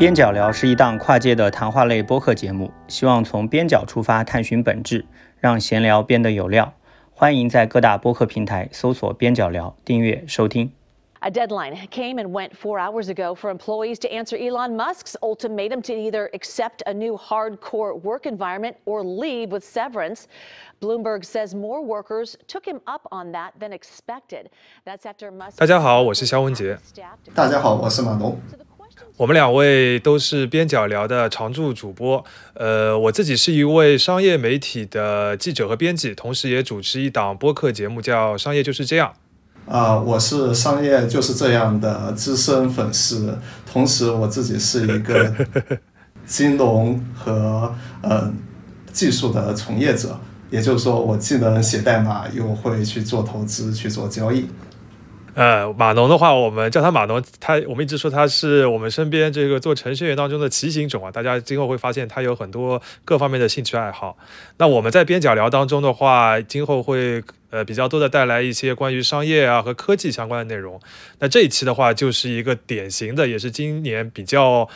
边角聊是一档跨界的谈话类播客节目，希望从边角出发探寻本质，让闲聊变得有料。欢迎在各大播客平台搜索“边角聊”，订阅收听。A deadline came and went four hours ago for employees to answer Elon Musk's ultimatum to either accept a new hardcore work environment or leave with severance. Bloomberg says more workers took him up on that than expected. That's after Musk. 大家好，我是肖文杰。大家好，我是马东。我们两位都是边角聊的常驻主播。呃，我自己是一位商业媒体的记者和编辑，同时也主持一档播客节目，叫《商业就是这样》。啊，我是商业就是这样的资深粉丝，同时我自己是一个金融和呃技术的从业者，也就是说，我既能写代码，又会去做投资、去做交易。呃，码农的话，我们叫他码农，他我们一直说他是我们身边这个做程序员当中的骑行种啊。大家今后会发现他有很多各方面的兴趣爱好。那我们在边角聊当中的话，今后会呃比较多的带来一些关于商业啊和科技相关的内容。那这一期的话，就是一个典型的，也是今年比较。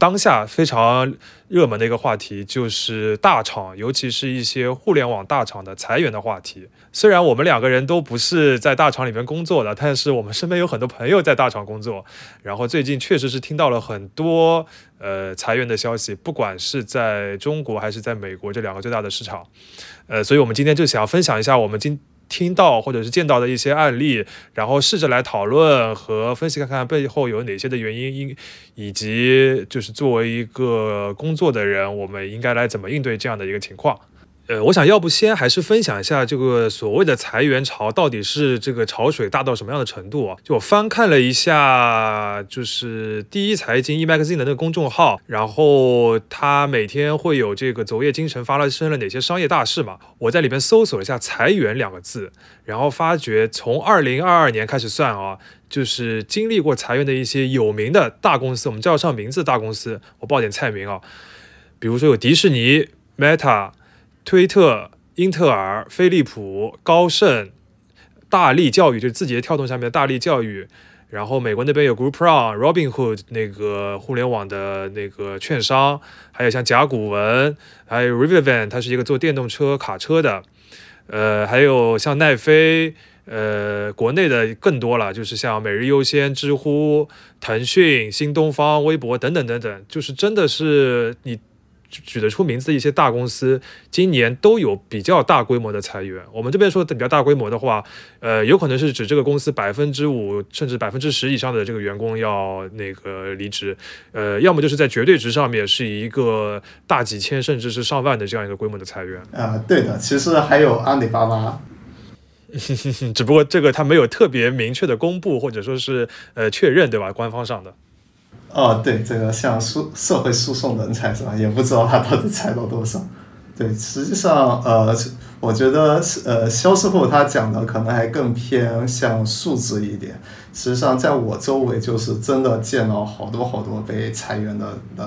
当下非常热门的一个话题就是大厂，尤其是一些互联网大厂的裁员的话题。虽然我们两个人都不是在大厂里面工作的，但是我们身边有很多朋友在大厂工作。然后最近确实是听到了很多呃裁员的消息，不管是在中国还是在美国这两个最大的市场。呃，所以我们今天就想要分享一下我们今。听到或者是见到的一些案例，然后试着来讨论和分析，看看背后有哪些的原因，应以及就是作为一个工作的人，我们应该来怎么应对这样的一个情况。呃，我想要不先还是分享一下这个所谓的裁员潮到底是这个潮水大到什么样的程度啊？就我翻看了一下，就是第一财经 e magazine 的那个公众号，然后他每天会有这个昨夜今晨发生了哪些商业大事嘛？我在里边搜索了一下“裁员”两个字，然后发觉从二零二二年开始算啊，就是经历过裁员的一些有名的大公司，我们叫上名字大公司，我报点菜名啊，比如说有迪士尼、Meta。推特、英特尔、飞利浦、高盛、大力教育，就是字节跳动下面的大力教育。然后美国那边有 Groupon、Robinhood 那个互联网的那个券商，还有像甲骨文，还有 RiverVan，它是一个做电动车卡车的。呃，还有像奈飞，呃，国内的更多了，就是像每日优先、知乎、腾讯、新东方、微博等等等等，就是真的是你。举得出名字的一些大公司，今年都有比较大规模的裁员。我们这边说的比较大规模的话，呃，有可能是指这个公司百分之五甚至百分之十以上的这个员工要那个离职，呃，要么就是在绝对值上面是一个大几千甚至是上万的这样一个规模的裁员。啊，对的，其实还有阿里巴巴，只不过这个它没有特别明确的公布或者说是呃确认，对吧？官方上的。哦，对，这个像诉社会诉讼人才是吧？也不知道他到底裁到多少。对，实际上，呃，我觉得，呃，肖师傅他讲的可能还更偏向数字一点。实际上，在我周围就是真的见到好多好多被裁员的人，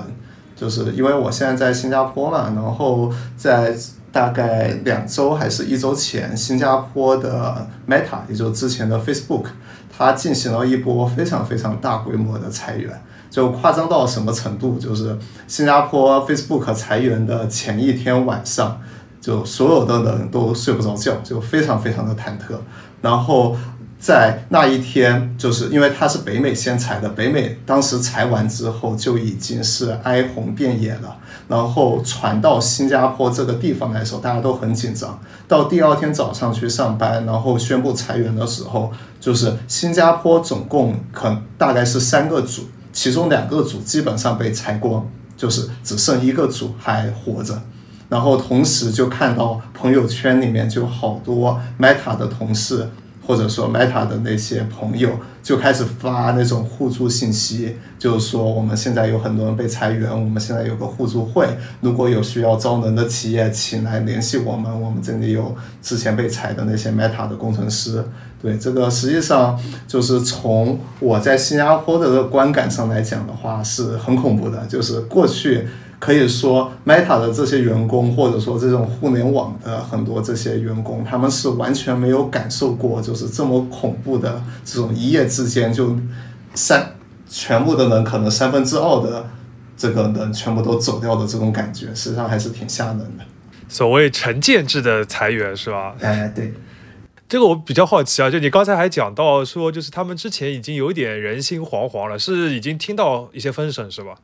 就是因为我现在在新加坡嘛，然后在大概两周还是一周前，新加坡的 Meta，也就之前的 Facebook，它进行了一波非常非常大规模的裁员。就夸张到什么程度？就是新加坡 Facebook 裁员的前一天晚上，就所有的人都睡不着觉，就非常非常的忐忑。然后在那一天，就是因为他是北美先裁的，北美当时裁完之后就已经是哀鸿遍野了。然后传到新加坡这个地方来的时候，大家都很紧张。到第二天早上去上班，然后宣布裁员的时候，就是新加坡总共可大概是三个组。其中两个组基本上被裁光，就是只剩一个组还活着。然后同时就看到朋友圈里面就好多 Meta 的同事，或者说 Meta 的那些朋友就开始发那种互助信息，就是说我们现在有很多人被裁员，我们现在有个互助会，如果有需要招人的企业，请来联系我们，我们这里有之前被裁的那些 Meta 的工程师。对这个，实际上就是从我在新加坡的这个观感上来讲的话，是很恐怖的。就是过去可以说 Meta 的这些员工，或者说这种互联网的很多这些员工，他们是完全没有感受过，就是这么恐怖的这种一夜之间就三全部的人可能三分之二的这个人全部都走掉的这种感觉，实际上还是挺吓人的。所谓成建制的裁员是吧？哎，对。这个我比较好奇啊，就你刚才还讲到说，就是他们之前已经有点人心惶惶了，是已经听到一些风声是吧？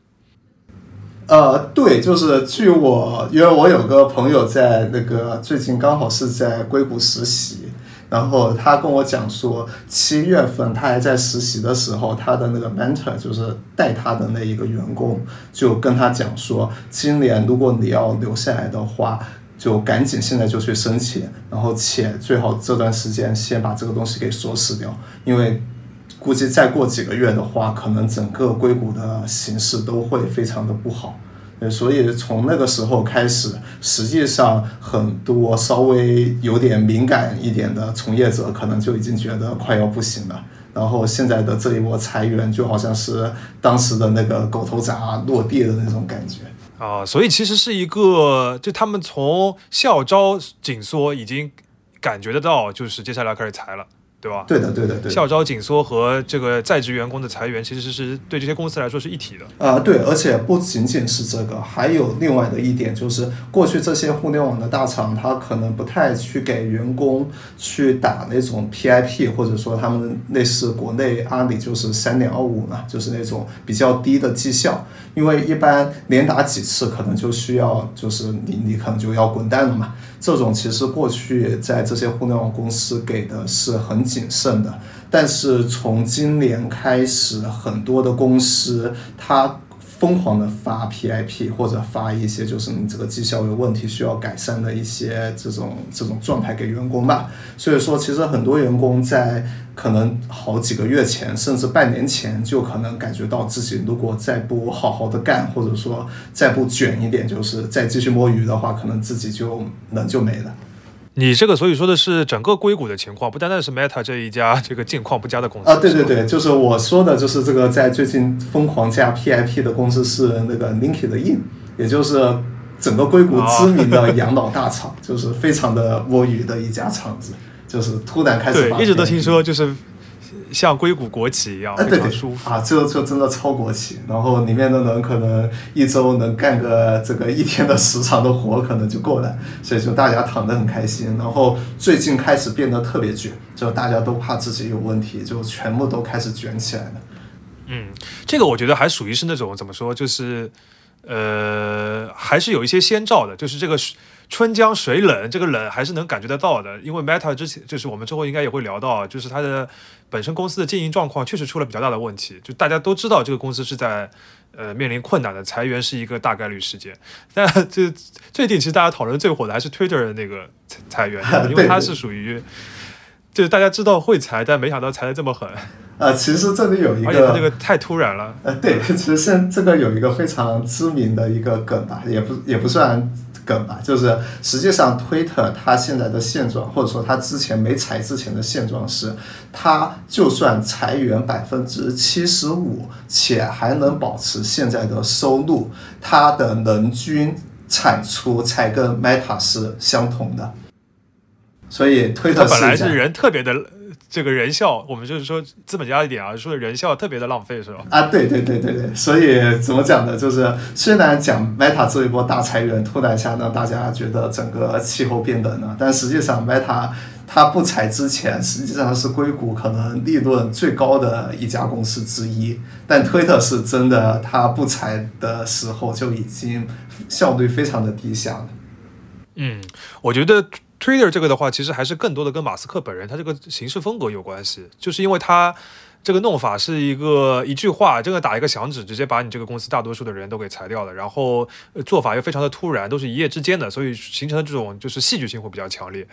呃，对，就是据我，因为我有个朋友在那个最近刚好是在硅谷实习，然后他跟我讲说，七月份他还在实习的时候，他的那个 mentor 就是带他的那一个员工就跟他讲说，今年如果你要留下来的话。就赶紧现在就去申请，然后且最好这段时间先把这个东西给锁死掉，因为估计再过几个月的话，可能整个硅谷的形势都会非常的不好。呃所以从那个时候开始，实际上很多稍微有点敏感一点的从业者，可能就已经觉得快要不行了。然后现在的这一波裁员，就好像是当时的那个狗头铡落地的那种感觉。啊，所以其实是一个，就他们从校招紧缩已经感觉得到，就是接下来要开始裁了。对吧？对的，对的，对的。校招紧缩和这个在职员工的裁员，其实是对这些公司来说是一体的。啊，对，而且不仅仅是这个，还有另外的一点，就是过去这些互联网的大厂，他可能不太去给员工去打那种 PIP，或者说他们类似国内阿里就是三点二五嘛，就是那种比较低的绩效，因为一般连打几次可能就需要，就是你你可能就要滚蛋了嘛。这种其实过去在这些互联网公司给的是很谨慎的，但是从今年开始，很多的公司它。疯狂的发 PIP 或者发一些就是你这个绩效有问题需要改善的一些这种这种状态给员工吧。所以说，其实很多员工在可能好几个月前，甚至半年前就可能感觉到自己如果再不好好的干，或者说再不卷一点，就是再继续摸鱼的话，可能自己就人就没了。你这个所以说的是整个硅谷的情况，不单单是 Meta 这一家 这个境况不佳的公司啊，对对对，就是我说的，就是这个在最近疯狂加 PIP 的公司是那个 LinkedIn，也就是整个硅谷知名的养老大厂，就是非常的摸鱼的一家厂子，就是突然开始对，一直都听说就是。像硅谷国企一样，非常舒服啊！这就真的超国企，然后里面的人可能一周能干个这个一天的时长的活，可能就够了，所以就大家躺得很开心。然后最近开始变得特别卷，就大家都怕自己有问题，就全部都开始卷起来了。嗯，这个我觉得还属于是那种怎么说，就是呃，还是有一些先兆的，就是这个。春江水冷，这个冷还是能感觉得到的，因为 Meta 之前就是我们之后应该也会聊到，就是它的本身公司的经营状况确实出了比较大的问题，就大家都知道这个公司是在呃面临困难的，裁员是一个大概率事件。但这最近其实大家讨论最火的还是 Twitter 的那个裁员，因为它是属于 就是大家知道会裁，但没想到裁的这么狠。呃，其实这里有一个，而且这个太突然了。呃，对，其实现这个有一个非常知名的一个梗吧，也不也不算。梗吧，就是实际上，Twitter 它现在的现状，或者说它之前没裁之前的现状是，它就算裁员百分之七十五，且还能保持现在的收入，它的人均产出才跟 Meta 是相同的。所以，Twitter 本来是人特别的。这个人效，我们就是说资本家一点啊，说人效特别的浪费，是吧？啊，对对对对对，所以怎么讲呢？就是虽然讲 Meta 这一波大裁员，突然下让大家觉得整个气候变冷了，但实际上 Meta 它不裁之前，实际上是硅谷可能利润最高的一家公司之一。但推特是真的，它不裁的时候就已经效率非常的低下了。嗯，我觉得。Twitter 这个的话，其实还是更多的跟马斯克本人他这个行事风格有关系，就是因为他这个弄法是一个一句话，这个打一个响指，直接把你这个公司大多数的人都给裁掉了，然后做法又非常的突然，都是一夜之间的，所以形成的这种就是戏剧性会比较强烈。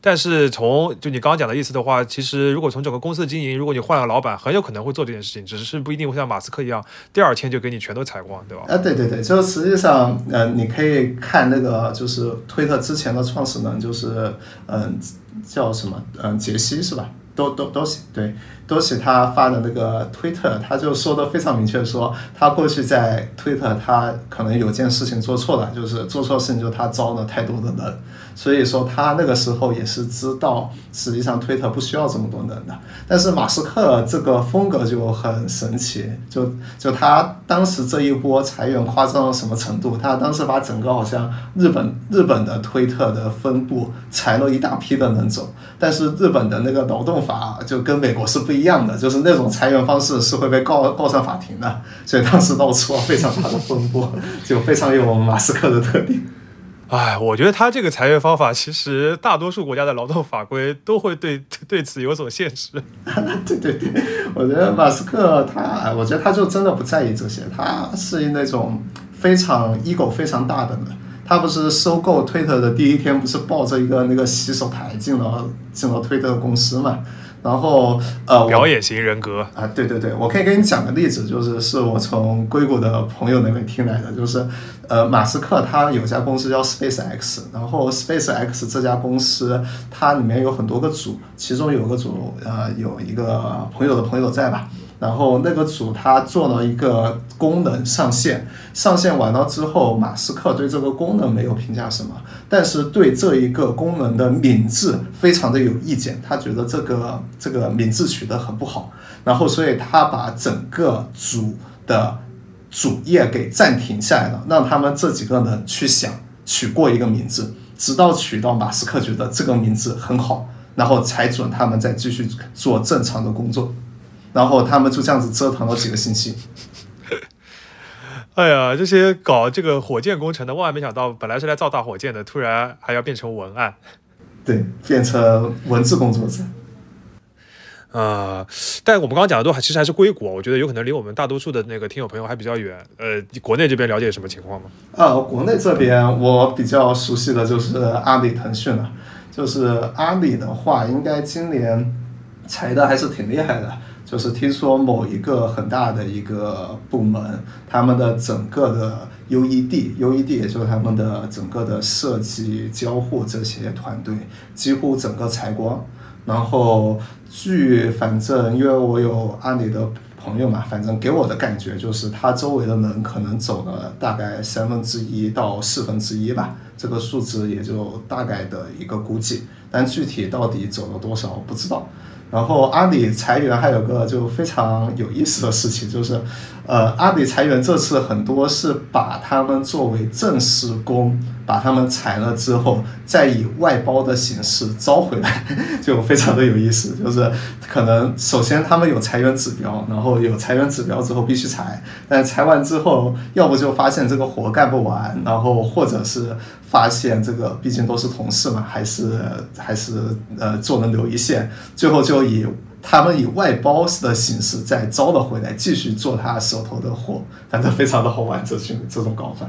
但是从就你刚刚讲的意思的话，其实如果从整个公司的经营，如果你换了老板，很有可能会做这件事情，只是不一定会像马斯克一样，第二天就给你全都裁光，对吧？啊，对对对，就实际上，呃，你可以看那个就是推特之前的创始人，就是嗯，叫什么，嗯，杰西是吧？都都都行，对，都是他发的那个推特，他就说的非常明确，说他过去在推特，他可能有件事情做错了，就是做错事情，就他招了太多的人。所以说他那个时候也是知道，实际上推特不需要这么多人的。但是马斯克这个风格就很神奇，就就他当时这一波裁员夸张到什么程度？他当时把整个好像日本日本的推特的分部裁了一大批的人走，但是日本的那个劳动法就跟美国是不一样的，就是那种裁员方式是会被告告上法庭的，所以当时闹出了非常大的风波，就非常有我们马斯克的特点。哎，我觉得他这个裁员方法，其实大多数国家的劳动法规都会对对此有所限制。对对对，我觉得马斯克他，我觉得他就真的不在意这些，他是那种非常 ego 非常大的人。他不是收购推特的第一天，不是抱着一个那个洗手台进了进了推特公司嘛？然后呃，表演型人格啊，对对对，我可以给你讲个例子，就是是我从硅谷的朋友那边听来的，就是呃，马斯克他有家公司叫 Space X，然后 Space X 这家公司它里面有很多个组，其中有个组呃有一个朋友的朋友在吧。然后那个组他做了一个功能上线，上线完了之后，马斯克对这个功能没有评价什么，但是对这一个功能的名字非常的有意见，他觉得这个这个名字取得很不好，然后所以他把整个组的主页给暂停下来了，让他们这几个人去想取过一个名字，直到取到马斯克觉得这个名字很好，然后才准他们再继续做正常的工作。然后他们就这样子折腾了几个星期。哎呀，这些搞这个火箭工程的，万万没想到，本来是来造大火箭的，突然还要变成文案。对，变成文字工作者。呃，但我们刚刚讲的都还其实还是硅谷，我觉得有可能离我们大多数的那个听友朋友还比较远。呃，国内这边了解什么情况吗？呃，国内这边我比较熟悉的就是阿里、腾讯了。就是阿里的话，应该今年裁的还是挺厉害的。就是听说某一个很大的一个部门，他们的整个的 UED，UED 也就是他们的整个的设计、交互这些团队，几乎整个裁光。然后据反正因为我有阿里的朋友嘛，反正给我的感觉就是他周围的人可能走了大概三分之一到四分之一吧，这个数字也就大概的一个估计，但具体到底走了多少不知道。然后阿里裁员还有个就非常有意思的事情，就是，呃，阿里裁员这次很多是把他们作为正式工，把他们裁了之后，再以外包的形式招回来，就非常的有意思。就是可能首先他们有裁员指标，然后有裁员指标之后必须裁，但裁完之后，要不就发现这个活干不完，然后或者是。发现这个毕竟都是同事嘛，还是还是呃做人留一线，最后就以他们以外包的形式再招了回来，继续做他手头的活，反正非常的好玩，这群这种搞法。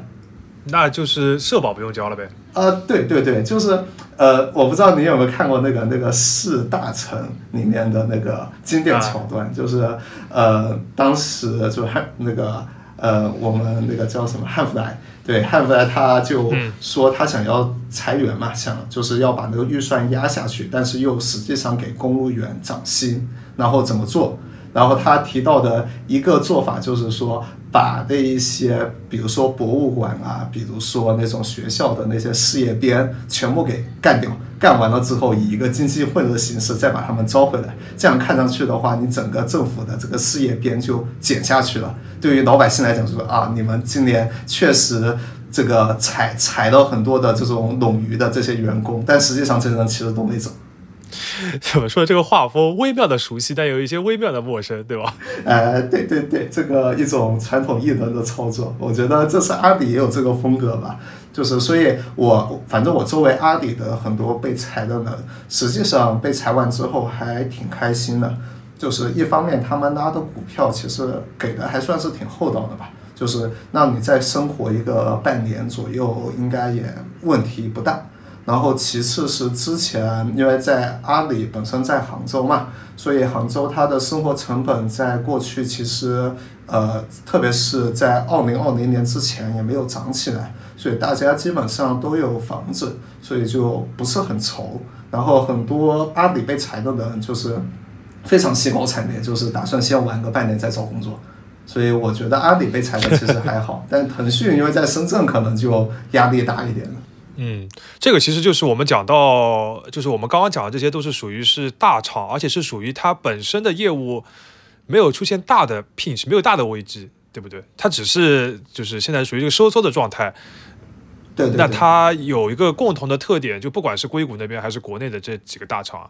那就是社保不用交了呗？呃，对对对，就是呃，我不知道你有没有看过那个那个四大臣里面的那个经典桥段，就是呃当时就还那个呃我们那个叫什么汉弗莱。对，汉弗莱他就说他想要裁员嘛，想就是要把那个预算压下去，但是又实际上给公务员涨薪，然后怎么做？然后他提到的一个做法就是说，把那一些，比如说博物馆啊，比如说那种学校的那些事业编，全部给干掉。干完了之后，以一个经济会的形式再把他们招回来。这样看上去的话，你整个政府的这个事业编就减下去了。对于老百姓来讲，说啊，你们今年确实这个裁裁了很多的这种冗余的这些员工，但实际上这些人其实都没走。怎 么说？这个画风微妙的熟悉，但有一些微妙的陌生，对吧？呃，对对对，这个一种传统艺人的操作，我觉得这次阿里也有这个风格吧。就是，所以我反正我周围阿里的很多被裁的人，实际上被裁完之后还挺开心的。就是一方面他们拉的股票其实给的还算是挺厚道的吧，就是让你再生活一个半年左右，应该也问题不大。然后其次是之前因为在阿里本身在杭州嘛，所以杭州它的生活成本在过去其实呃，特别是在二零二零年之前也没有涨起来，所以大家基本上都有房子，所以就不是很愁。然后很多阿里被裁的人就是非常兴高采烈，就是打算先玩个半年再找工作。所以我觉得阿里被裁的其实还好，但腾讯因为在深圳可能就压力大一点了。嗯，这个其实就是我们讲到，就是我们刚刚讲的这些都是属于是大厂，而且是属于它本身的业务没有出现大的 pinch，没有大的危机，对不对？它只是就是现在属于一个收缩的状态。对对对。那它有一个共同的特点，就不管是硅谷那边还是国内的这几个大厂，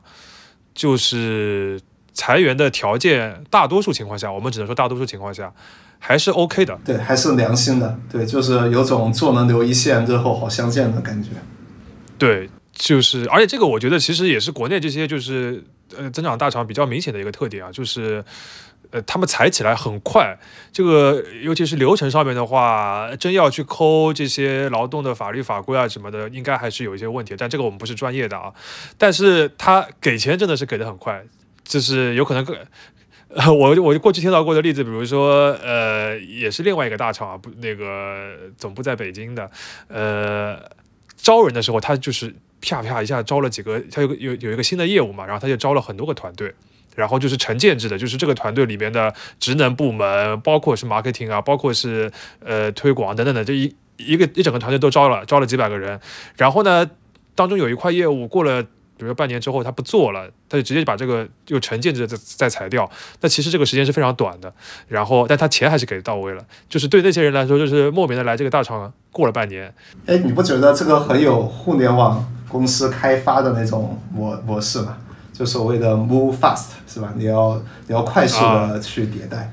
就是裁员的条件，大多数情况下，我们只能说大多数情况下。还是 OK 的，对，还是良心的，对，就是有种做能留一线，日后好相见的感觉。对，就是，而且这个我觉得其实也是国内这些就是呃增长大厂比较明显的一个特点啊，就是呃他们裁起来很快，这个尤其是流程上面的话，真要去抠这些劳动的法律法规啊什么的，应该还是有一些问题。但这个我们不是专业的啊，但是他给钱真的是给的很快，就是有可能更。我我过去听到过的例子，比如说，呃，也是另外一个大厂啊，不，那个总部在北京的，呃，招人的时候，他就是啪啪一下招了几个，他有有有一个新的业务嘛，然后他就招了很多个团队，然后就是成建制的，就是这个团队里面的职能部门，包括是 marketing 啊，包括是呃推广等等的，这一一个一整个团队都招了，招了几百个人，然后呢，当中有一块业务过了。比如说半年之后他不做了，他就直接把这个又成建制再再裁掉。那其实这个时间是非常短的，然后但他钱还是给到位了。就是对那些人来说，就是莫名的来这个大厂过了半年。哎，你不觉得这个很有互联网公司开发的那种模模式吗？就所谓的 move fast 是吧？你要你要快速的去迭代。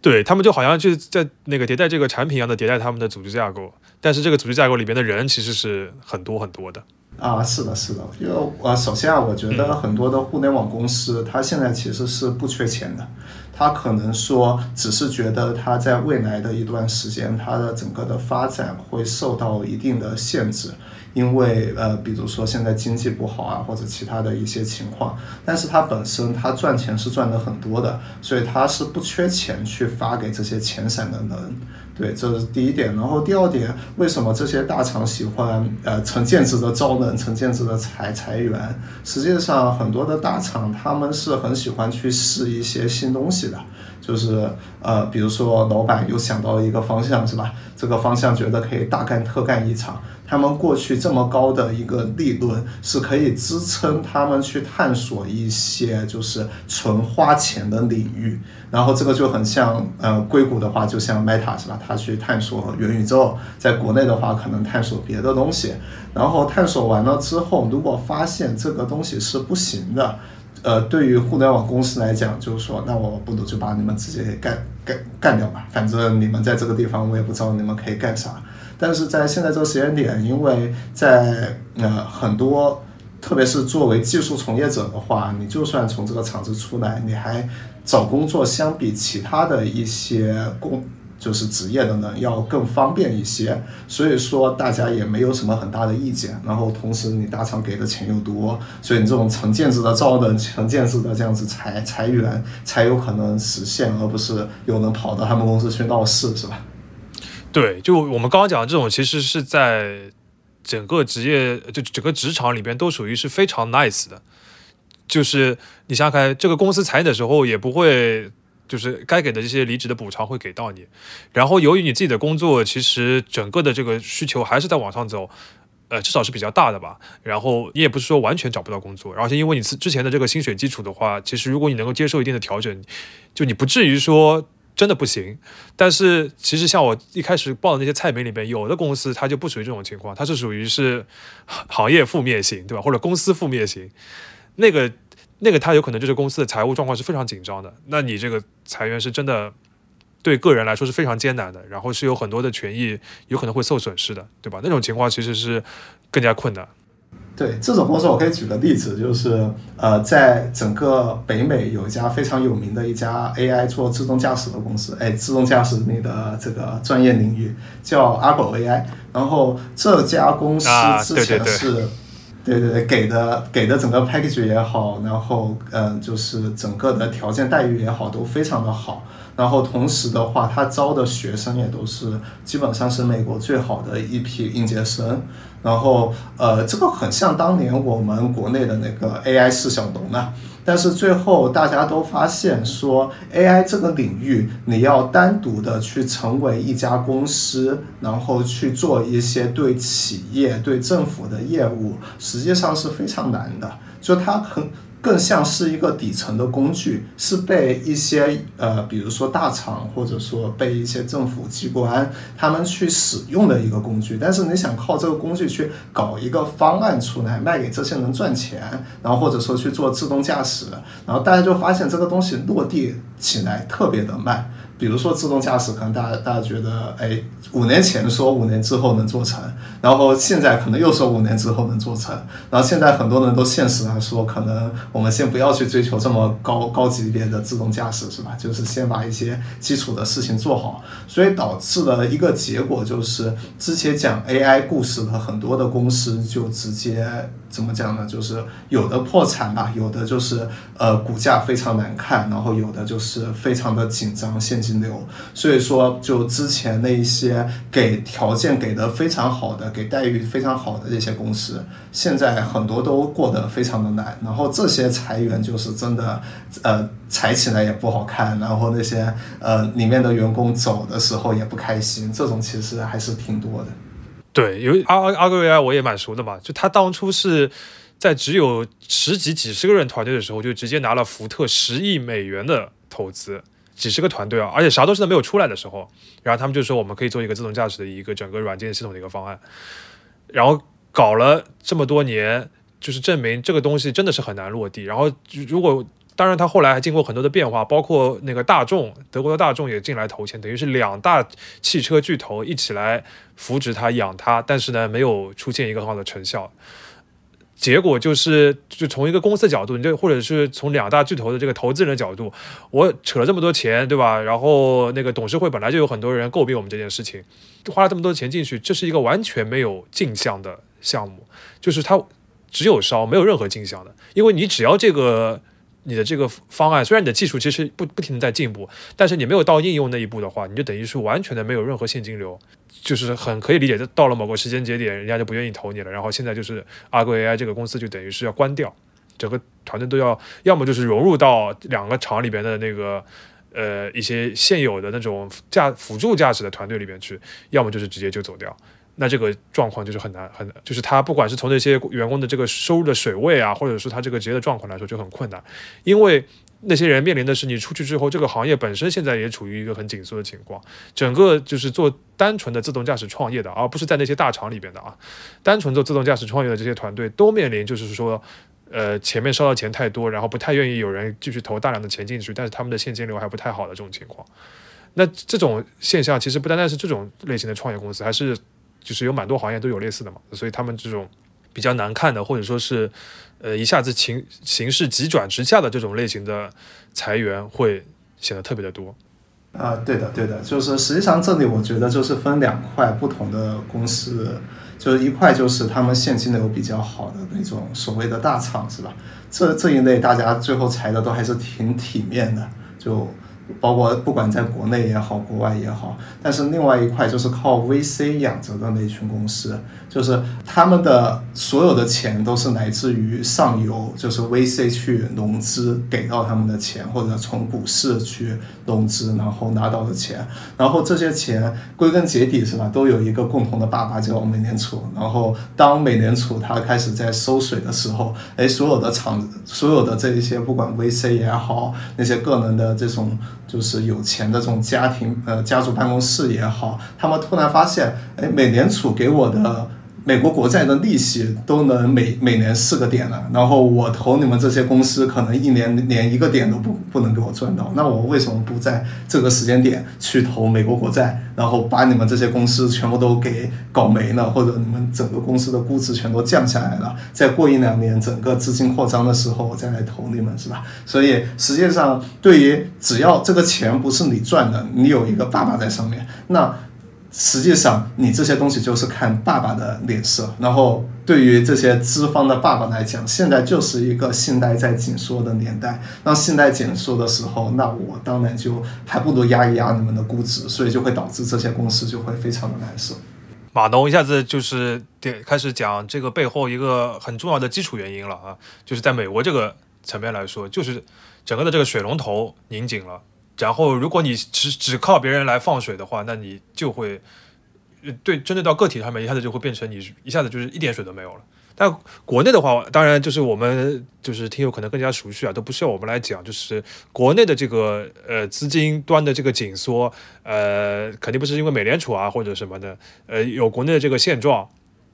对他们就好像就是在那个迭代这个产品一样的迭代他们的组织架构，但是这个组织架构里边的人其实是很多很多的。啊，是的，是的，因为呃，首先啊，我觉得很多的互联网公司，它现在其实是不缺钱的，它可能说只是觉得它在未来的一段时间，它的整个的发展会受到一定的限制，因为呃，比如说现在经济不好啊，或者其他的一些情况，但是它本身它赚钱是赚的很多的，所以它是不缺钱去发给这些钱散的人。对，这是第一点。然后第二点，为什么这些大厂喜欢呃成建制的招人、成建制的裁裁员？实际上，很多的大厂他们是很喜欢去试一些新东西的。就是呃，比如说老板又想到了一个方向，是吧？这个方向觉得可以大干特干一场。他们过去这么高的一个利润，是可以支撑他们去探索一些就是纯花钱的领域。然后这个就很像呃，硅谷的话，就像 Meta 是吧？他去探索元宇宙，在国内的话，可能探索别的东西。然后探索完了之后，如果发现这个东西是不行的。呃，对于互联网公司来讲，就是说，那我不如就把你们直接给干干干掉吧，反正你们在这个地方，我也不知道你们可以干啥。但是在现在这个时间点，因为在呃很多，特别是作为技术从业者的话，你就算从这个厂子出来，你还找工作，相比其他的一些工。就是职业的呢，要更方便一些，所以说大家也没有什么很大的意见。然后同时你大厂给的钱又多，所以你这种成建制的招人、成建制的这样子裁裁员才有可能实现，而不是有人跑到他们公司去闹事，是吧？对，就我们刚刚讲的这种，其实是在整个职业就整个职场里边都属于是非常 nice 的。就是你想想看，这个公司裁你的时候也不会。就是该给的这些离职的补偿会给到你，然后由于你自己的工作，其实整个的这个需求还是在往上走，呃，至少是比较大的吧。然后你也不是说完全找不到工作，而且因为你之之前的这个薪水基础的话，其实如果你能够接受一定的调整，就你不至于说真的不行。但是其实像我一开始报的那些菜名里边，有的公司它就不属于这种情况，它是属于是行业负面型，对吧？或者公司负面型，那个。那个它有可能就是公司的财务状况是非常紧张的，那你这个裁员是真的对个人来说是非常艰难的，然后是有很多的权益有可能会受损失的，对吧？那种情况其实是更加困难。对这种公司，我可以举个例子，就是呃，在整个北美有一家非常有名的一家 AI 做自动驾驶的公司，哎，自动驾驶那个这个专业领域叫 Argo AI，然后这家公司之前是。对对对，给的给的整个 package 也好，然后嗯，就是整个的条件待遇也好，都非常的好。然后同时的话，他招的学生也都是基本上是美国最好的一批应届生。然后呃，这个很像当年我们国内的那个 AI 四小龙啊。但是最后大家都发现说，AI 这个领域你要单独的去成为一家公司，然后去做一些对企业、对政府的业务，实际上是非常难的。就它很。更像是一个底层的工具，是被一些呃，比如说大厂，或者说被一些政府机关他们去使用的一个工具。但是你想靠这个工具去搞一个方案出来卖给这些人赚钱，然后或者说去做自动驾驶，然后大家就发现这个东西落地起来特别的慢。比如说自动驾驶，可能大家大家觉得，哎，五年前说五年之后能做成，然后现在可能又说五年之后能做成，然后现在很多人都现实来说，可能我们先不要去追求这么高高级别的自动驾驶，是吧？就是先把一些基础的事情做好，所以导致了一个结果就是，之前讲 AI 故事的很多的公司就直接。怎么讲呢？就是有的破产吧，有的就是呃股价非常难看，然后有的就是非常的紧张现金流。所以说，就之前那一些给条件给的非常好的、给待遇非常好的这些公司，现在很多都过得非常的难。然后这些裁员就是真的，呃，裁起来也不好看。然后那些呃里面的员工走的时候也不开心，这种其实还是挺多的。对，有阿阿阿格 AI 我也蛮熟的嘛，就他当初是在只有十几几十个人团队的时候，就直接拿了福特十亿美元的投资，几十个团队啊，而且啥东西都没有出来的时候，然后他们就说我们可以做一个自动驾驶的一个整个软件系统的一个方案，然后搞了这么多年，就是证明这个东西真的是很难落地，然后如果。当然，他后来还经过很多的变化，包括那个大众，德国的大众也进来投钱，等于是两大汽车巨头一起来扶植他、养他，但是呢，没有出现一个很好的成效。结果就是，就从一个公司的角度，你就或者是从两大巨头的这个投资人的角度，我扯了这么多钱，对吧？然后那个董事会本来就有很多人诟病我们这件事情，花了这么多钱进去，这是一个完全没有镜像的项目，就是它只有烧，没有任何镜像的，因为你只要这个。你的这个方案虽然你的技术其实不不停的在进步，但是你没有到应用那一步的话，你就等于是完全的没有任何现金流，就是很可以理解。到了某个时间节点，人家就不愿意投你了。然后现在就是阿贵 AI 这个公司就等于是要关掉，整个团队都要要么就是融入到两个厂里边的那个呃一些现有的那种驾辅助驾驶的团队里边去，要么就是直接就走掉。那这个状况就是很难，很就是他不管是从那些员工的这个收入的水位啊，或者是他这个职业的状况来说就很困难，因为那些人面临的是你出去之后，这个行业本身现在也处于一个很紧缩的情况，整个就是做单纯的自动驾驶创业的，而不是在那些大厂里边的啊，单纯做自动驾驶创业的这些团队都面临就是说，呃，前面烧的钱太多，然后不太愿意有人继续投大量的钱进去，但是他们的现金流还不太好的这种情况，那这种现象其实不单单是这种类型的创业公司，还是。就是有蛮多行业都有类似的嘛，所以他们这种比较难看的，或者说是呃一下子情形势急转直下的这种类型的裁员，会显得特别的多。啊，对的，对的，就是实际上这里我觉得就是分两块不同的公司，就是一块就是他们现金流比较好的那种所谓的大厂，是吧？这这一类大家最后裁的都还是挺体面的，就。包括不管在国内也好，国外也好，但是另外一块就是靠 VC 养着的那群公司。就是他们的所有的钱都是来自于上游，就是 VC 去融资给到他们的钱，或者从股市去融资，然后拿到的钱。然后这些钱归根结底是吧，都有一个共同的爸爸叫美联储。然后当美联储它开始在收水的时候，哎，所有的厂，所有的这一些不管 VC 也好，那些个人的这种就是有钱的这种家庭呃家族办公室也好，他们突然发现，哎，美联储给我的。美国国债的利息都能每每年四个点了，然后我投你们这些公司，可能一年连一个点都不不能给我赚到，那我为什么不在这个时间点去投美国国债，然后把你们这些公司全部都给搞没了，或者你们整个公司的估值全都降下来了，再过一两年整个资金扩张的时候，我再来投你们，是吧？所以实际上，对于只要这个钱不是你赚的，你有一个爸爸在上面，那。实际上，你这些东西就是看爸爸的脸色。然后，对于这些资方的爸爸来讲，现在就是一个信贷在紧缩的年代。那信贷紧缩的时候，那我当然就还不如压一压你们的估值，所以就会导致这些公司就会非常的难受。马东一下子就是点开始讲这个背后一个很重要的基础原因了啊，就是在美国这个。层面来说，就是整个的这个水龙头拧紧了。然后，如果你只只靠别人来放水的话，那你就会对针对到个体上面，一下子就会变成你一下子就是一点水都没有了。但国内的话，当然就是我们就是听友可能更加熟悉啊，都不需要我们来讲。就是国内的这个呃资金端的这个紧缩，呃，肯定不是因为美联储啊或者什么的，呃，有国内的这个现状。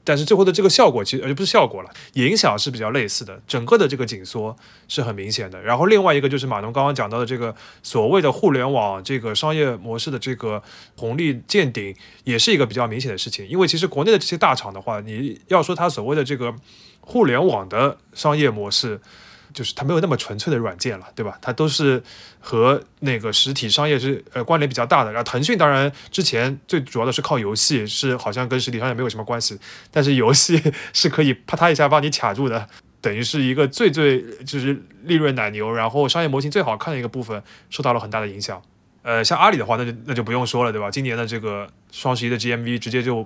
但是最后的这个效果其实呃不是效果了，影响是比较类似的，整个的这个紧缩是很明显的。然后另外一个就是马东刚刚讲到的这个所谓的互联网这个商业模式的这个红利见顶，也是一个比较明显的事情。因为其实国内的这些大厂的话，你要说它所谓的这个互联网的商业模式。就是它没有那么纯粹的软件了，对吧？它都是和那个实体商业是呃关联比较大的。然后腾讯当然之前最主要的是靠游戏，是好像跟实体商业没有什么关系。但是游戏 是可以啪嗒一下帮你卡住的，等于是一个最最就是利润奶牛，然后商业模型最好看的一个部分，受到了很大的影响。呃，像阿里的话，那就那就不用说了，对吧？今年的这个双十一的 GMV 直接就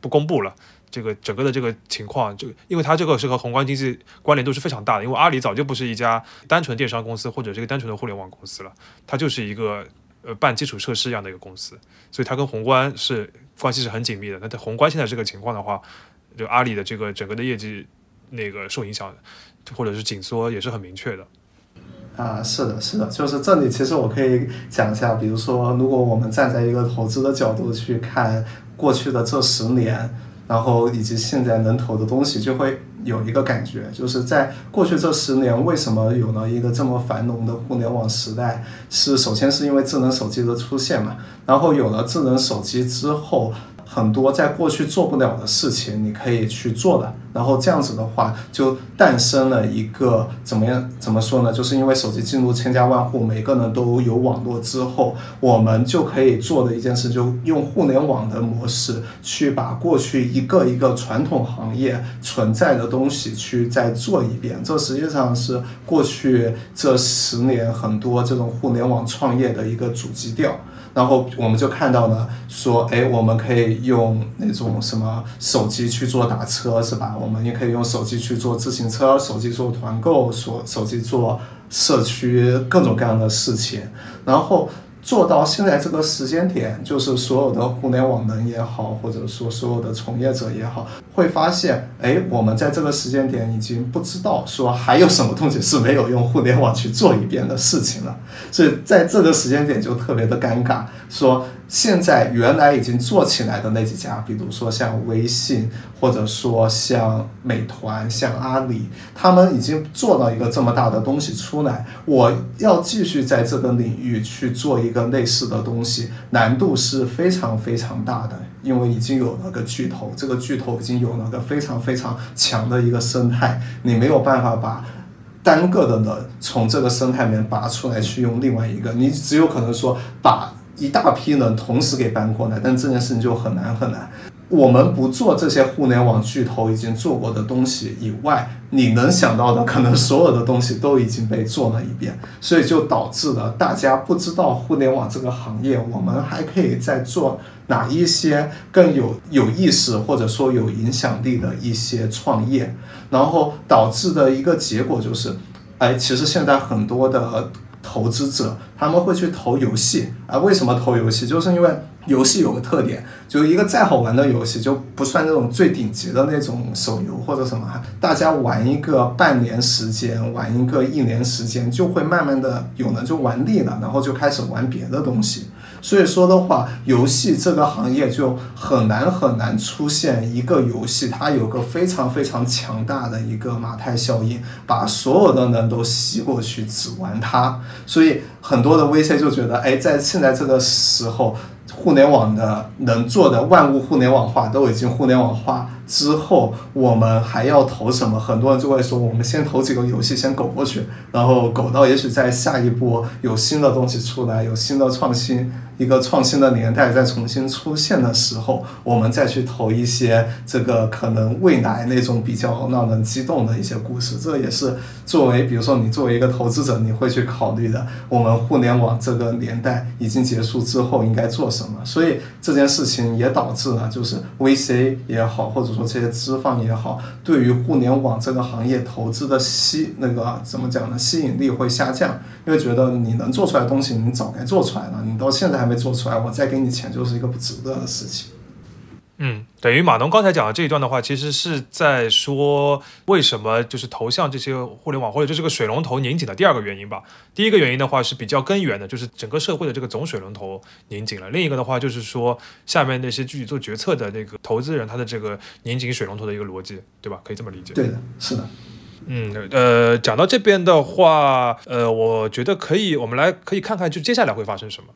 不公布了。这个整个的这个情况，就因为它这个是和宏观经济关联度是非常大的。因为阿里早就不是一家单纯电商公司或者这个单纯的互联网公司了，它就是一个呃办基础设施一样的一个公司，所以它跟宏观是关系是很紧密的。那在宏观现在这个情况的话，就阿里的这个整个的业绩那个受影响或者是紧缩也是很明确的。啊，是的，是的，就是这里其实我可以讲一下，比如说如果我们站在一个投资的角度去看过去的这十年。然后以及现在能投的东西，就会有一个感觉，就是在过去这十年，为什么有了一个这么繁荣的互联网时代？是首先是因为智能手机的出现嘛，然后有了智能手机之后。很多在过去做不了的事情，你可以去做的。然后这样子的话，就诞生了一个怎么样？怎么说呢？就是因为手机进入千家万户，每个人都有网络之后，我们就可以做的一件事，就用互联网的模式去把过去一个一个传统行业存在的东西去再做一遍。这实际上是过去这十年很多这种互联网创业的一个主基调。然后我们就看到了，说，哎，我们可以用那种什么手机去做打车，是吧？我们也可以用手机去做自行车，手机做团购，手手机做社区各种各样的事情，然后。做到现在这个时间点，就是所有的互联网人也好，或者说所有的从业者也好，会发现，哎，我们在这个时间点已经不知道说还有什么东西是没有用互联网去做一遍的事情了，所以在这个时间点就特别的尴尬，说。现在原来已经做起来的那几家，比如说像微信，或者说像美团、像阿里，他们已经做到一个这么大的东西出来。我要继续在这个领域去做一个类似的东西，难度是非常非常大的，因为已经有了个巨头，这个巨头已经有了个非常非常强的一个生态，你没有办法把单个的人从这个生态里面拔出来去用另外一个，你只有可能说把。一大批人同时给搬过来，但这件事情就很难很难。我们不做这些互联网巨头已经做过的东西以外，你能想到的可能所有的东西都已经被做了一遍，所以就导致了大家不知道互联网这个行业，我们还可以再做哪一些更有有意思或者说有影响力的一些创业，然后导致的一个结果就是，哎，其实现在很多的。投资者他们会去投游戏啊？为什么投游戏？就是因为游戏有个特点，就是一个再好玩的游戏就不算那种最顶级的那种手游或者什么，大家玩一个半年时间，玩一个一年时间，就会慢慢的有人就玩腻了，然后就开始玩别的东西。所以说的话，游戏这个行业就很难很难出现一个游戏，它有个非常非常强大的一个马太效应，把所有的人都吸过去只玩它。所以很多的 VC 就觉得，哎，在现在这个时候，互联网的能做的万物互联网化都已经互联网化之后，我们还要投什么？很多人就会说，我们先投几个游戏先苟过去，然后苟到也许在下一波有新的东西出来，有新的创新。一个创新的年代再重新出现的时候，我们再去投一些这个可能未来那种比较让人激动的一些故事。这也是作为，比如说你作为一个投资者，你会去考虑的。我们互联网这个年代已经结束之后应该做什么？所以这件事情也导致了，就是 VC 也好，或者说这些资方也好，对于互联网这个行业投资的吸那个怎么讲呢？吸引力会下降，因为觉得你能做出来的东西，你早该做出来了，你到现在还没做出来，我再给你钱就是一个不值得的事情。嗯，等于马农刚才讲的这一段的话，其实是在说为什么就是投向这些互联网或者就是个水龙头拧紧的第二个原因吧。第一个原因的话是比较根源的，就是整个社会的这个总水龙头拧紧了。另一个的话就是说下面那些具体做决策的那个投资人他的这个拧紧水龙头的一个逻辑，对吧？可以这么理解。对的，是的。嗯，呃，讲到这边的话，呃，我觉得可以，我们来可以看看就接下来会发生什么。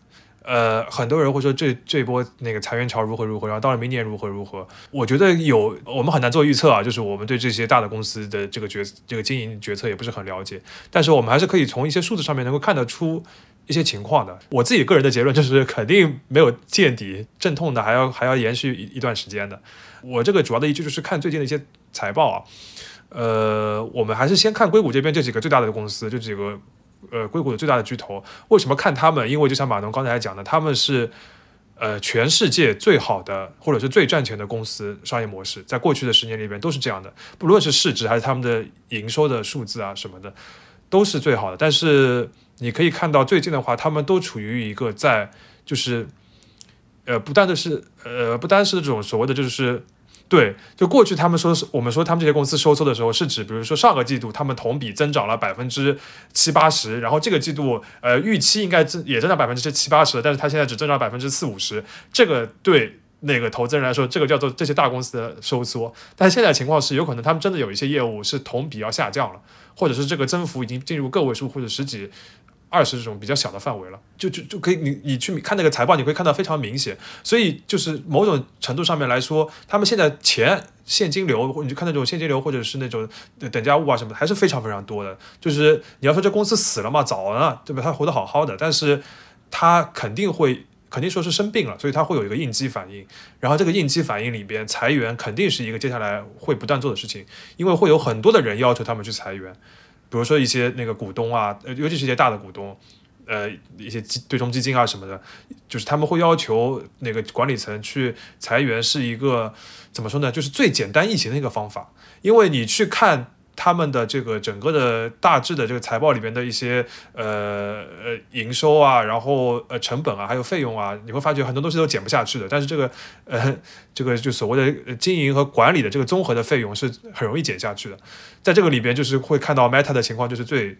呃，很多人会说这这波那个裁员潮如何如何，然后到了明年如何如何。我觉得有我们很难做预测啊，就是我们对这些大的公司的这个决这个经营决策也不是很了解，但是我们还是可以从一些数字上面能够看得出一些情况的。我自己个人的结论就是肯定没有见底，阵痛的还要还要延续一一段时间的。我这个主要的依据就是看最近的一些财报啊，呃，我们还是先看硅谷这边这几个最大的公司，这几个。呃，硅谷的最大的巨头，为什么看他们？因为就像马农刚才讲的，他们是呃全世界最好的或者是最赚钱的公司商业模式，在过去的十年里边都是这样的，不论是市值还是他们的营收的数字啊什么的，都是最好的。但是你可以看到最近的话，他们都处于一个在就是呃不单的是呃不单是这种所谓的就是。对，就过去他们说是我们说他们这些公司收缩的时候，是指比如说上个季度他们同比增长了百分之七八十，然后这个季度呃预期应该增也增长百分之七八十，但是他现在只增长百分之四五十，这个对那个投资人来说，这个叫做这些大公司的收缩。但现在情况是，有可能他们真的有一些业务是同比要下降了，或者是这个增幅已经进入个位数或者十几。二十这种比较小的范围了，就就就可以你你去看那个财报，你会看到非常明显。所以就是某种程度上面来说，他们现在钱现金流，或你就看那种现金流或者是那种等价物啊什么，还是非常非常多的。就是你要说这公司死了嘛，早了，对吧？他活得好好的，但是他肯定会肯定说是生病了，所以他会有一个应激反应。然后这个应激反应里边，裁员肯定是一个接下来会不断做的事情，因为会有很多的人要求他们去裁员。比如说一些那个股东啊，呃，尤其是一些大的股东，呃，一些基对冲基金啊什么的，就是他们会要求那个管理层去裁员，是一个怎么说呢？就是最简单易行的一个方法，因为你去看。他们的这个整个的大致的这个财报里边的一些呃呃营收啊，然后呃成本啊，还有费用啊，你会发觉很多东西都减不下去的。但是这个呃这个就所谓的经营和管理的这个综合的费用是很容易减下去的。在这个里边，就是会看到 Meta 的情况就是最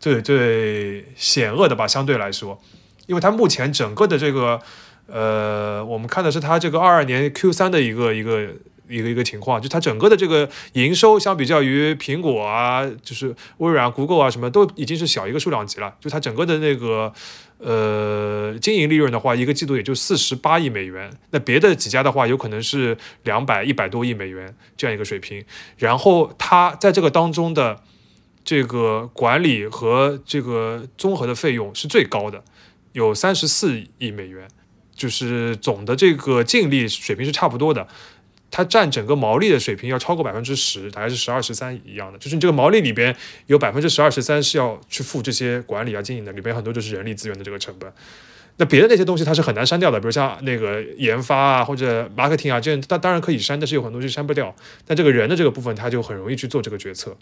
最最险恶的吧，相对来说，因为它目前整个的这个呃，我们看的是它这个二二年 Q 三的一个一个。一个一个情况，就它整个的这个营收，相比较于苹果啊，就是微软、Google 啊，什么都已经是小一个数量级了。就它整个的那个呃经营利润的话，一个季度也就四十八亿美元。那别的几家的话，有可能是两百、一百多亿美元这样一个水平。然后它在这个当中的这个管理和这个综合的费用是最高的，有三十四亿美元，就是总的这个净利水平是差不多的。它占整个毛利的水平要超过百分之十，大概是十二十三一样的。就是你这个毛利里边有百分之十二十三是要去付这些管理啊、经营的，里边很多就是人力资源的这个成本。那别的那些东西它是很难删掉的，比如像那个研发啊或者 marketing 啊，这当当然可以删，但是有很多是删不掉。但这个人的这个部分，他就很容易去做这个决策。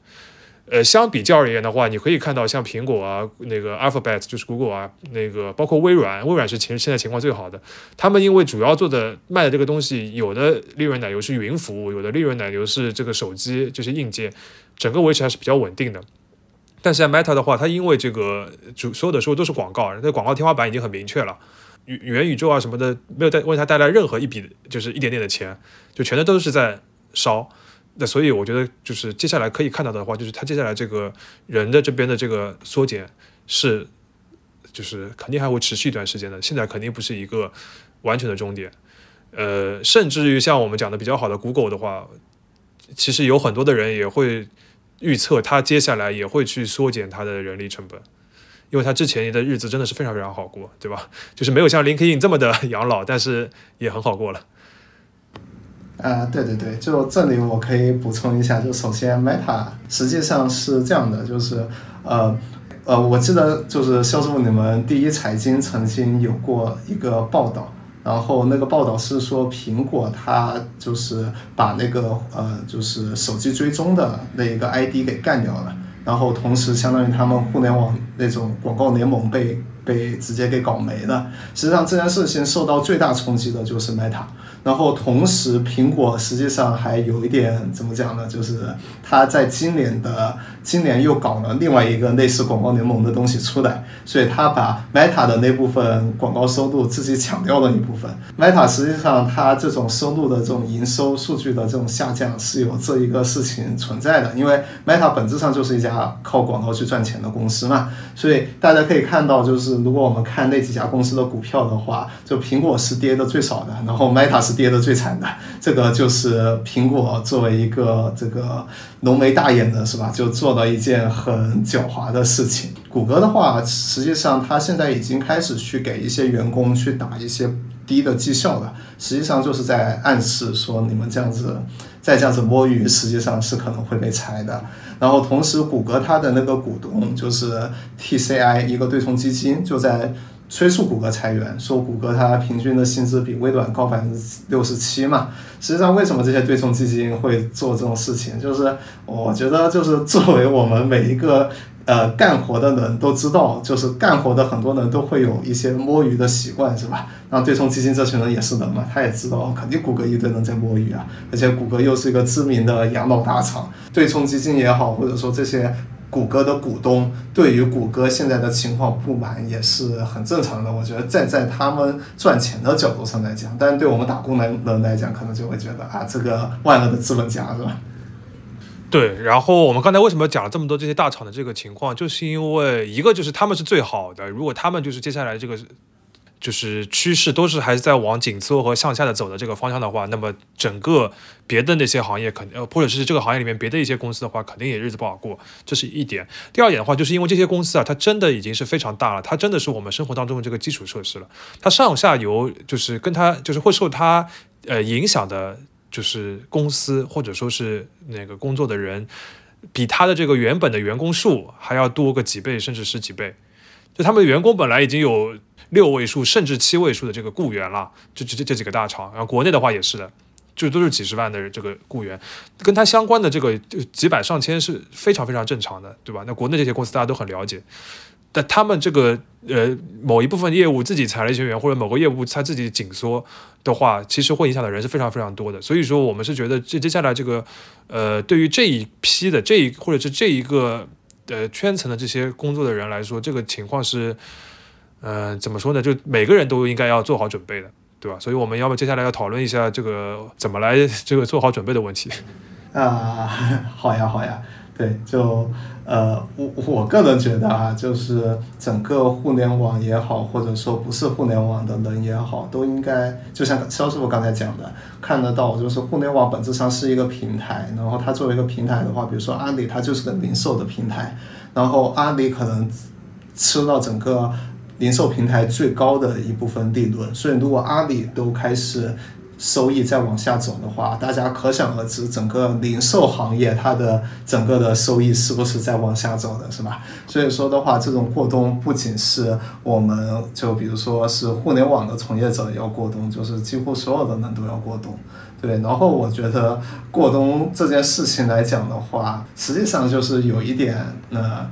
呃，相比较而言的话，你可以看到像苹果啊，那个 Alphabet 就是 Google 啊，那个包括微软，微软是其实现在情况最好的。他们因为主要做的卖的这个东西，有的利润奶油是云服务，有的利润奶油是这个手机这些硬件，整个维持还是比较稳定的。但是 Meta 的话，它因为这个主所有的收入都是广告，那广告天花板已经很明确了，元元宇宙啊什么的没有带为它带来任何一笔就是一点点的钱，就全都都是在烧。那所以我觉得，就是接下来可以看到的话，就是它接下来这个人的这边的这个缩减是，就是肯定还会持续一段时间的。现在肯定不是一个完全的终点，呃，甚至于像我们讲的比较好的 Google 的话，其实有很多的人也会预测，它接下来也会去缩减它的人力成本，因为他之前的日子真的是非常非常好过，对吧？就是没有像 LinkedIn 这么的 养老，但是也很好过了。啊，对对对，就这里我可以补充一下，就首先 Meta 实际上是这样的，就是呃呃，我记得就是销售你们第一财经曾经有过一个报道，然后那个报道是说苹果它就是把那个呃就是手机追踪的那一个 ID 给干掉了，然后同时相当于他们互联网那种广告联盟被被直接给搞没了。实际上这件事情受到最大冲击的就是 Meta。然后同时，苹果实际上还有一点怎么讲呢？就是它在今年的今年又搞了另外一个类似广告联盟的东西出来，所以他把 Meta 的那部分广告收入自己抢掉了一部分。Meta 实际上它这种收入的这种营收数据的这种下降是有这一个事情存在的，因为 Meta 本质上就是一家靠广告去赚钱的公司嘛，所以大家可以看到，就是如果我们看那几家公司的股票的话，就苹果是跌的最少的，然后 Meta 是。跌的最惨的，这个就是苹果作为一个这个浓眉大眼的，是吧？就做做了一件很狡猾的事情。谷歌的话，实际上它现在已经开始去给一些员工去打一些低的绩效了，实际上就是在暗示说，你们这样子再这样子摸鱼，实际上是可能会被裁的。然后同时，谷歌它的那个股东就是 TCI 一个对冲基金，就在。催促谷歌裁员，说谷歌它平均的薪资比微软高百分之六十七嘛。实际上，为什么这些对冲基金会做这种事情？就是我觉得，就是作为我们每一个呃干活的人都知道，就是干活的很多人都会有一些摸鱼的习惯，是吧？那对冲基金这群人也是人嘛，他也知道肯定谷歌一堆人在摸鱼啊，而且谷歌又是一个知名的养老大厂，对冲基金也好，或者说这些。谷歌的股东对于谷歌现在的情况不满也是很正常的，我觉得站在他们赚钱的角度上来讲，但对我们打工人人来讲，可能就会觉得啊，这个万恶的资本家是吧？对，然后我们刚才为什么讲了这么多这些大厂的这个情况，就是因为一个就是他们是最好的，如果他们就是接下来这个。就是趋势都是还是在往紧缩和向下的走的这个方向的话，那么整个别的那些行业肯定，或者是这个行业里面别的一些公司的话，肯定也日子不好过，这是一点。第二点的话，就是因为这些公司啊，它真的已经是非常大了，它真的是我们生活当中的这个基础设施了，它上下游就是跟它就是会受它呃影响的，就是公司或者说是那个工作的人，比它的这个原本的员工数还要多个几倍甚至十几倍，就他们员工本来已经有。六位数甚至七位数的这个雇员了，就这这这几个大厂，然后国内的话也是的，就都是几十万的这个雇员，跟他相关的这个就几百上千是非常非常正常的，对吧？那国内这些公司大家都很了解，但他们这个呃某一部分业务自己裁了一些员，或者某个业务他自己紧缩的话，其实会影响的人是非常非常多的。所以说，我们是觉得这接下来这个呃对于这一批的这一或者是这一个呃圈层的这些工作的人来说，这个情况是。嗯，怎么说呢？就每个人都应该要做好准备的，对吧？所以我们要么接下来要讨论一下这个怎么来这个做好准备的问题。啊，好呀，好呀，对，就呃，我我个人觉得啊，就是整个互联网也好，或者说不是互联网的人也好，都应该就像肖师傅刚才讲的，看得到，就是互联网本质上是一个平台，然后它作为一个平台的话，比如说阿里，它就是个零售的平台，然后阿里可能吃到整个。零售平台最高的一部分利润，所以如果阿里都开始收益再往下走的话，大家可想而知，整个零售行业它的整个的收益是不是在往下走的，是吧？所以说的话，这种过冬不仅是我们就比如说是互联网的从业者要过冬，就是几乎所有的人都要过冬，对。然后我觉得过冬这件事情来讲的话，实际上就是有一点呃。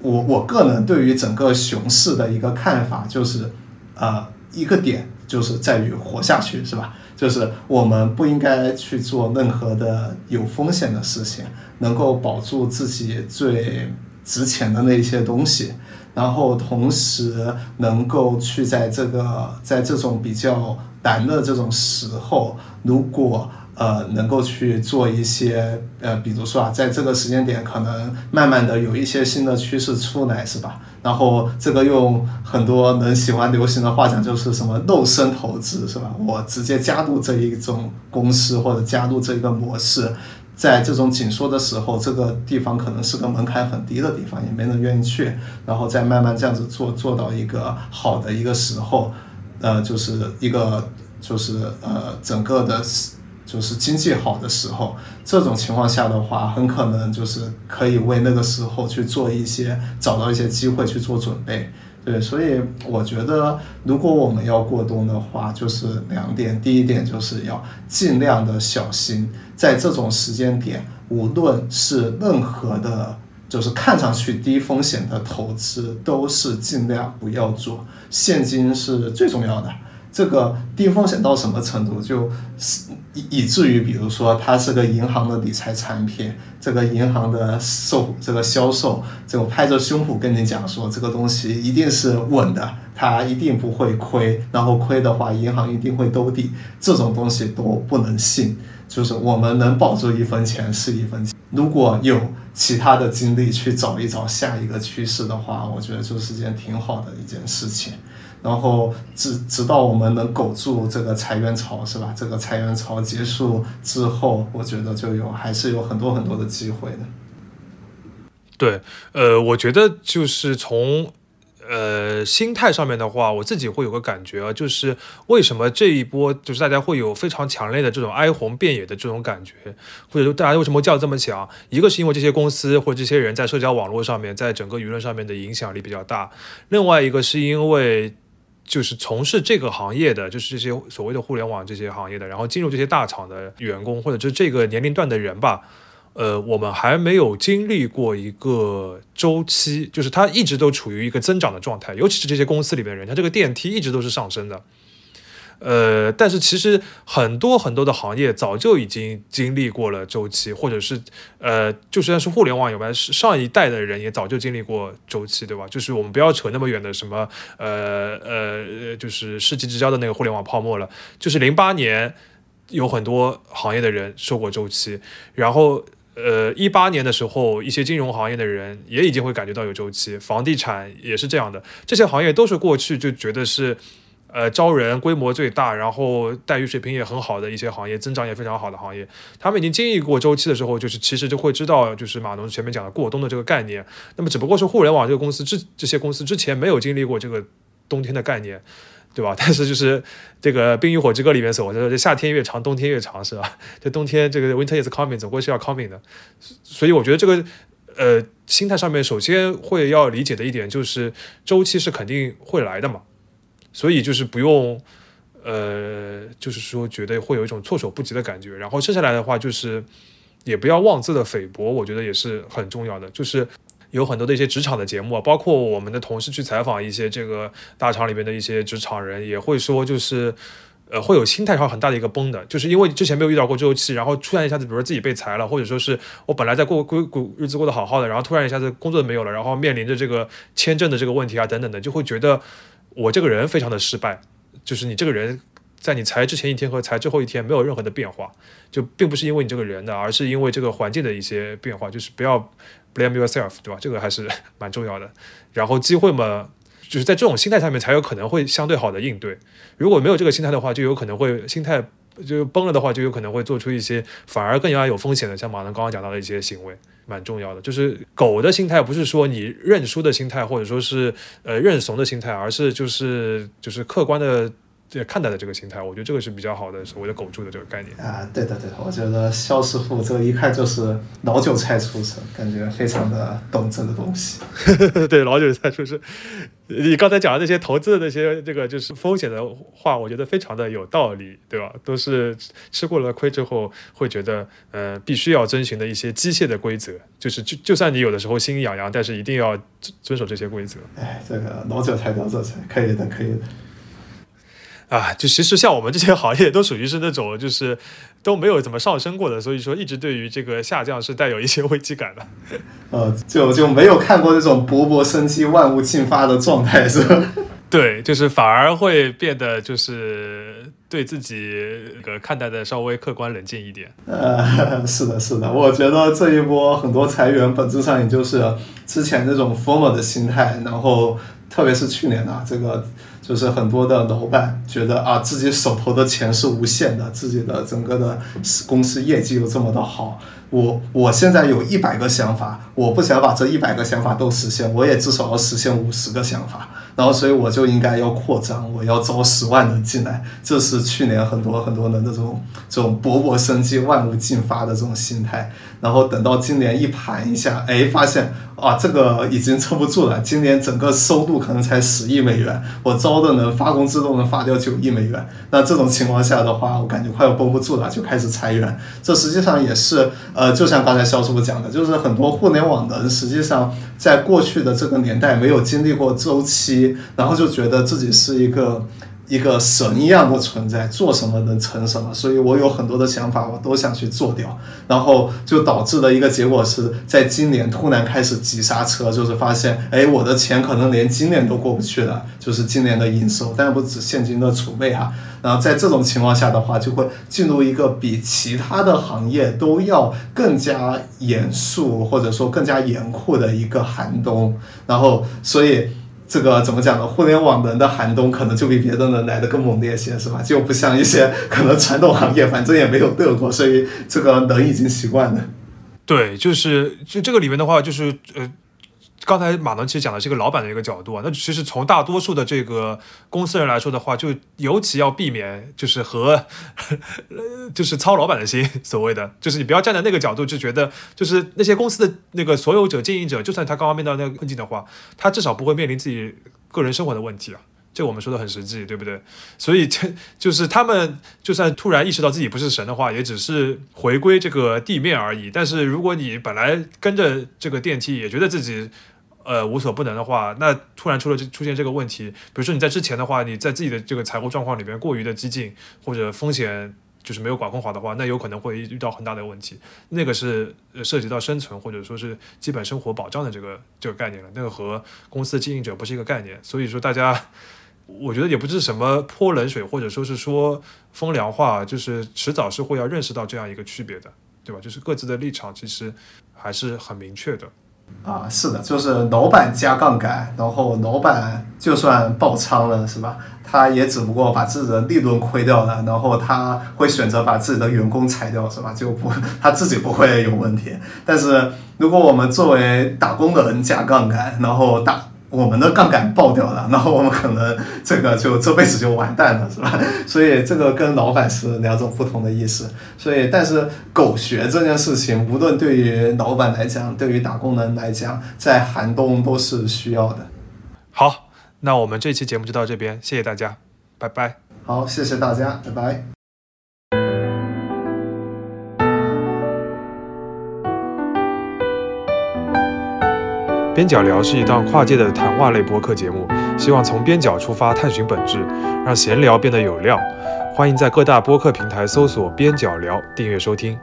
我我个人对于整个熊市的一个看法就是，呃，一个点就是在于活下去，是吧？就是我们不应该去做任何的有风险的事情，能够保住自己最值钱的那些东西，然后同时能够去在这个在这种比较难的这种时候，如果。呃，能够去做一些呃，比如说啊，在这个时间点，可能慢慢的有一些新的趋势出来，是吧？然后这个用很多人喜欢流行的话讲，就是什么肉身投资，是吧？我直接加入这一种公司或者加入这一个模式，在这种紧缩的时候，这个地方可能是个门槛很低的地方，也没人愿意去，然后再慢慢这样子做，做到一个好的一个时候，呃，就是一个就是呃整个的。就是经济好的时候，这种情况下的话，很可能就是可以为那个时候去做一些找到一些机会去做准备。对，所以我觉得，如果我们要过冬的话，就是两点。第一点就是要尽量的小心，在这种时间点，无论是任何的，就是看上去低风险的投资，都是尽量不要做。现金是最重要的。这个低风险到什么程度？就是以以至于，比如说，它是个银行的理财产品，这个银行的售这个销售，这个拍着胸脯跟你讲说，这个东西一定是稳的，它一定不会亏，然后亏的话，银行一定会兜底，这种东西都不能信。就是我们能保住一分钱是一分钱，如果有其他的精力去找一找下一个趋势的话，我觉得就是件挺好的一件事情。然后直直到我们能苟住这个裁员潮，是吧？这个裁员潮结束之后，我觉得就有还是有很多很多的机会的。对，呃，我觉得就是从呃心态上面的话，我自己会有个感觉啊，就是为什么这一波就是大家会有非常强烈的这种哀鸿遍野的这种感觉，或者说大家为什么叫这么响？一个是因为这些公司或者这些人在社交网络上面，在整个舆论上面的影响力比较大，另外一个是因为。就是从事这个行业的，就是这些所谓的互联网这些行业的，然后进入这些大厂的员工，或者就这个年龄段的人吧，呃，我们还没有经历过一个周期，就是它一直都处于一个增长的状态，尤其是这些公司里面人，家这个电梯一直都是上升的。呃，但是其实很多很多的行业早就已经经历过了周期，或者是呃，就算是互联网有关，是上一代的人也早就经历过周期，对吧？就是我们不要扯那么远的什么呃呃，就是世纪之交的那个互联网泡沫了，就是零八年有很多行业的人受过周期，然后呃一八年的时候，一些金融行业的人也已经会感觉到有周期，房地产也是这样的，这些行业都是过去就觉得是。呃，招人规模最大，然后待遇水平也很好的一些行业，增长也非常好的行业，他们已经经历过周期的时候，就是其实就会知道，就是马龙前面讲的过冬的这个概念。那么只不过是互联网这个公司之这些公司之前没有经历过这个冬天的概念，对吧？但是就是这个《冰与火之歌》里面所说的，这夏天越长，冬天越长，是吧？这冬天这个 winter is coming，总归是要 coming 的。所以我觉得这个呃心态上面，首先会要理解的一点就是周期是肯定会来的嘛。所以就是不用，呃，就是说觉得会有一种措手不及的感觉。然后剩下来的话，就是也不要妄自的菲薄，我觉得也是很重要的。就是有很多的一些职场的节目啊，包括我们的同事去采访一些这个大厂里面的一些职场人，也会说，就是呃，会有心态上很大的一个崩的，就是因为之前没有遇到过周期，然后突然一下子，比如说自己被裁了，或者说是我本来在过过过日子过得好好的，然后突然一下子工作没有了，然后面临着这个签证的这个问题啊等等的，就会觉得。我这个人非常的失败，就是你这个人，在你裁之前一天和裁之后一天没有任何的变化，就并不是因为你这个人的，而是因为这个环境的一些变化，就是不要 blame yourself，对吧？这个还是 蛮重要的。然后机会嘛，就是在这种心态下面才有可能会相对好的应对。如果没有这个心态的话，就有可能会心态就崩了的话，就有可能会做出一些反而更加有风险的，像马龙刚刚讲到的一些行为。蛮重要的，就是狗的心态，不是说你认输的心态，或者说是呃认怂的心态，而是就是就是客观的看待的这个心态。我觉得这个是比较好的，所谓的“狗住”的这个概念啊。对的，对的，我觉得肖师傅这一看就是老韭菜出身，感觉非常的懂这个东西。对，老韭菜出身。你刚才讲的那些投资的那些这个就是风险的话，我觉得非常的有道理，对吧？都是吃过了亏之后会觉得，呃，必须要遵循的一些机械的规则，就是就就算你有的时候心痒痒，但是一定要遵守这些规则。哎，这个老韭菜，老韭菜，可以的，可以的。啊，就其实像我们这些行业都属于是那种就是都没有怎么上升过的，所以说一直对于这个下降是带有一些危机感的。呃，就就没有看过那种勃勃生机、万物进发的状态，是吧？对，就是反而会变得就是对自己个看待的稍微客观冷静一点。呃，是的，是的，我觉得这一波很多裁员本质上也就是之前那种 formal 的心态，然后特别是去年啊，这个。就是很多的老板觉得啊，自己手头的钱是无限的，自己的整个的公司业绩又这么的好。我我现在有一百个想法，我不想把这一百个想法都实现，我也至少要实现五十个想法。然后，所以我就应该要扩张，我要招十万人进来。这是去年很多很多人的这种这种勃勃生机、万物进发的这种心态。然后等到今年一盘一下，哎，发现啊，这个已经撑不住了。今年整个收入可能才十亿美元，我招的人发工资都能发掉九亿美元。那这种情况下的话，我感觉快要绷不住了，就开始裁员。这实际上也是呃，就像刚才肖师傅讲的，就是很多互联网人实际上在过去的这个年代没有经历过周期。然后就觉得自己是一个一个神一样的存在，做什么能成什么，所以我有很多的想法，我都想去做掉，然后就导致的一个结果是在今年突然开始急刹车，就是发现，哎，我的钱可能连今年都过不去了，就是今年的营收，但不止现金的储备哈，然后在这种情况下的话，就会进入一个比其他的行业都要更加严肃或者说更加严酷的一个寒冬，然后所以。这个怎么讲呢？互联网人的寒冬可能就比别的人来的更猛烈些，是吧？就不像一些可能传统行业，反正也没有得过，所以这个人已经习惯了。对，就是就这个里面的话，就是呃。刚才马龙其实讲的是一个老板的一个角度啊，那其实从大多数的这个公司人来说的话，就尤其要避免就是和呃 就是操老板的心，所谓的就是你不要站在那个角度就觉得就是那些公司的那个所有者经营者，就算他刚刚面到那个困境的话，他至少不会面临自己个人生活的问题啊。这我们说的很实际，对不对？所以这就是他们就算突然意识到自己不是神的话，也只是回归这个地面而已。但是如果你本来跟着这个电梯，也觉得自己呃无所不能的话，那突然出了出现这个问题，比如说你在之前的话，你在自己的这个财务状况里边过于的激进，或者风险就是没有管控好的话，那有可能会遇到很大的问题。那个是涉及到生存或者说是基本生活保障的这个这个概念了，那个和公司的经营者不是一个概念。所以说大家。我觉得也不是什么泼冷水，或者说是说风凉话，就是迟早是会要认识到这样一个区别的，对吧？就是各自的立场其实还是很明确的。啊，是的，就是老板加杠杆，然后老板就算爆仓了，是吧？他也只不过把自己的利润亏掉了，然后他会选择把自己的员工裁掉，是吧？就不他自己不会有问题。但是如果我们作为打工的人加杠杆，然后打。我们的杠杆爆掉了，然后我们可能这个就这辈子就完蛋了，是吧？所以这个跟老板是两种不同的意思。所以，但是狗学这件事情，无论对于老板来讲，对于打工人来讲，在寒冬都是需要的。好，那我们这期节目就到这边，谢谢大家，拜拜。好，谢谢大家，拜拜。边角聊是一档跨界的谈话类播客节目，希望从边角出发探寻本质，让闲聊变得有料。欢迎在各大播客平台搜索“边角聊”，订阅收听。